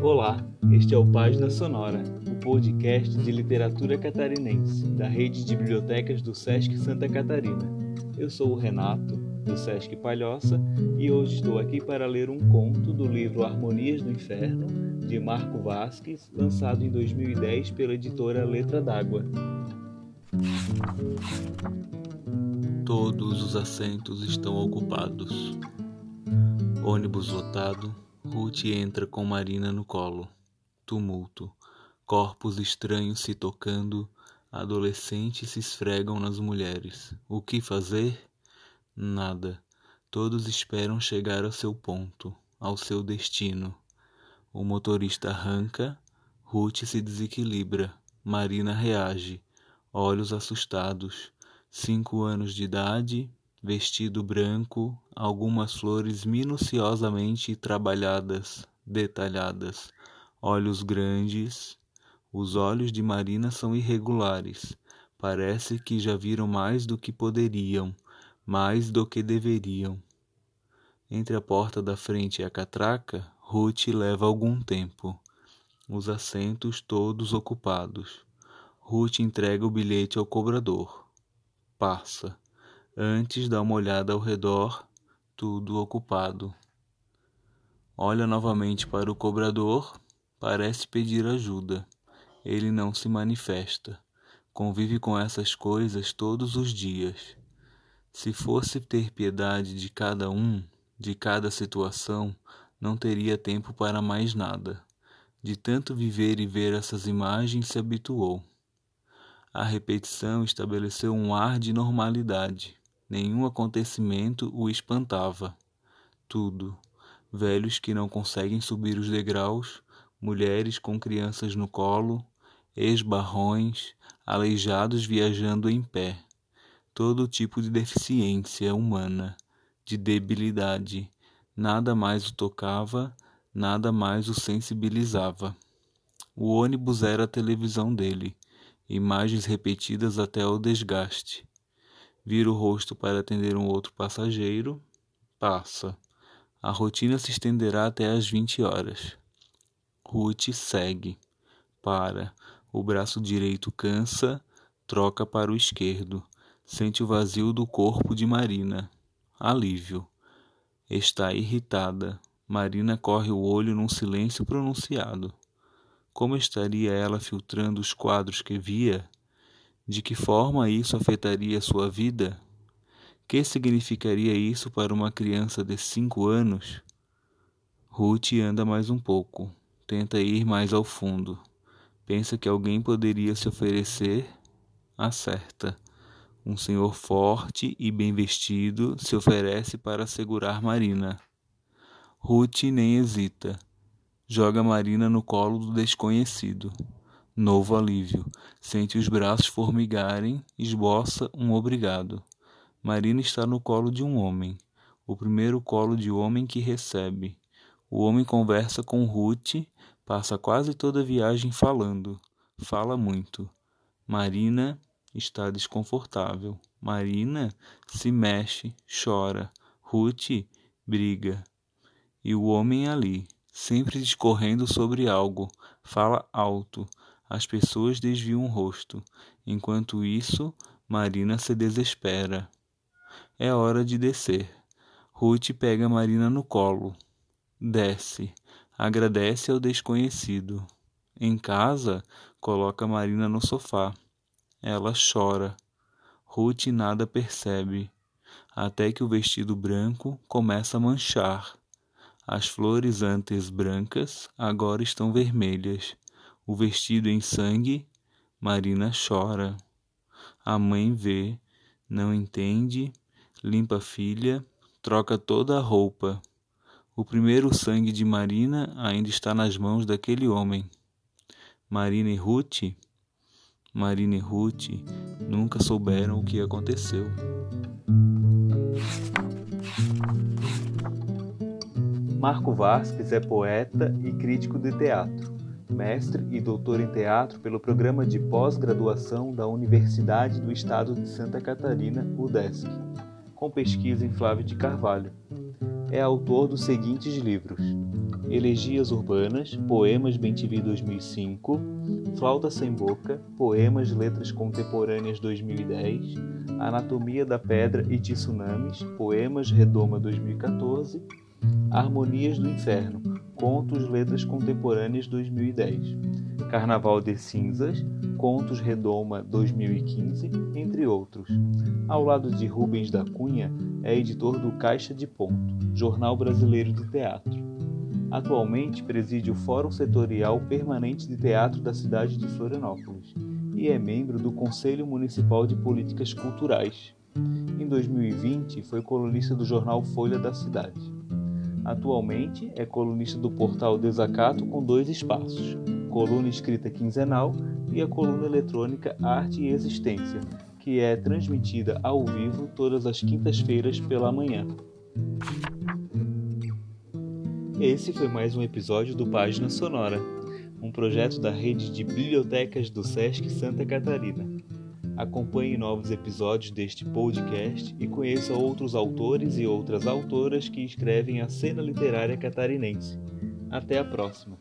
Olá, este é o Página Sonora, o podcast de literatura catarinense da rede de bibliotecas do Sesc Santa Catarina. Eu sou o Renato, do Sesc Palhoça, e hoje estou aqui para ler um conto do livro Harmonias do Inferno, de Marco Vasques, lançado em 2010 pela editora Letra d'Água. Todos os assentos estão ocupados. Ônibus lotado, Ruth entra com Marina no colo. Tumulto. Corpos estranhos se tocando, adolescentes se esfregam nas mulheres. O que fazer? Nada. Todos esperam chegar ao seu ponto, ao seu destino. O motorista arranca, Ruth se desequilibra, Marina reage, olhos assustados, cinco anos de idade, vestido branco, algumas flores minuciosamente trabalhadas, detalhadas, olhos grandes. Os olhos de Marina são irregulares. Parece que já viram mais do que poderiam, mais do que deveriam. Entre a porta da frente e a catraca, Ruth leva algum tempo. Os assentos todos ocupados. Ruth entrega o bilhete ao cobrador. Passa. Antes dá uma olhada ao redor, tudo ocupado. Olha novamente para o cobrador, parece pedir ajuda. Ele não se manifesta. Convive com essas coisas todos os dias. Se fosse ter piedade de cada um, de cada situação, não teria tempo para mais nada. De tanto viver e ver essas imagens, se habituou. A repetição estabeleceu um ar de normalidade. Nenhum acontecimento o espantava. Tudo. Velhos que não conseguem subir os degraus, mulheres com crianças no colo, esbarrões, aleijados viajando em pé. Todo tipo de deficiência humana, de debilidade. Nada mais o tocava, nada mais o sensibilizava. O ônibus era a televisão dele, imagens repetidas até o desgaste vira o rosto para atender um outro passageiro, passa. A rotina se estenderá até às 20 horas. Ruth segue, para. O braço direito cansa, troca para o esquerdo. Sente o vazio do corpo de Marina. Alívio. Está irritada. Marina corre o olho num silêncio pronunciado. Como estaria ela filtrando os quadros que via? De que forma isso afetaria sua vida? Que significaria isso para uma criança de cinco anos? Ruth anda mais um pouco, tenta ir mais ao fundo. Pensa que alguém poderia se oferecer? Acerta. Um senhor forte e bem vestido se oferece para segurar Marina. Ruth nem hesita. Joga Marina no colo do desconhecido. Novo alívio. Sente os braços formigarem, esboça um obrigado. Marina está no colo de um homem. O primeiro colo de homem que recebe. O homem conversa com Ruth, passa quase toda a viagem falando. Fala muito. Marina está desconfortável. Marina se mexe, chora. Ruth briga. E o homem ali, sempre discorrendo sobre algo, fala alto, as pessoas desviam o rosto. Enquanto isso, Marina se desespera. É hora de descer. Ruth pega Marina no colo. Desce. Agradece ao desconhecido. Em casa, coloca Marina no sofá. Ela chora. Ruth nada percebe, até que o vestido branco começa a manchar. As flores antes brancas agora estão vermelhas o vestido em sangue, Marina chora. A mãe vê, não entende, limpa a filha, troca toda a roupa. O primeiro sangue de Marina ainda está nas mãos daquele homem. Marina e Ruth, Marina e Ruth nunca souberam o que aconteceu. Marco Vasques é poeta e crítico de teatro mestre e doutor em teatro pelo programa de pós-graduação da Universidade do Estado de Santa Catarina, UDESC, com pesquisa em Flávio de Carvalho. é autor dos seguintes livros: Elegias Urbanas, Poemas Bentivi 2005, Flauta Sem Boca, Poemas Letras Contemporâneas 2010, Anatomia da Pedra e Tsunamis, Poemas Redoma 2014, Harmonias do Inferno, Contos Letras Contemporâneas 2010, Carnaval de Cinzas, Contos Redoma 2015, entre outros. Ao lado de Rubens da Cunha, é editor do Caixa de Ponto, Jornal Brasileiro de Teatro. Atualmente preside o Fórum Setorial Permanente de Teatro da cidade de Florianópolis e é membro do Conselho Municipal de Políticas Culturais. Em 2020, foi colunista do jornal Folha da Cidade. Atualmente é colunista do portal Desacato com dois espaços, coluna escrita quinzenal e a coluna eletrônica Arte e Existência, que é transmitida ao vivo todas as quintas-feiras pela manhã. Esse foi mais um episódio do Página Sonora, um projeto da rede de bibliotecas do SESC Santa Catarina. Acompanhe novos episódios deste podcast e conheça outros autores e outras autoras que escrevem a cena literária catarinense. Até a próxima!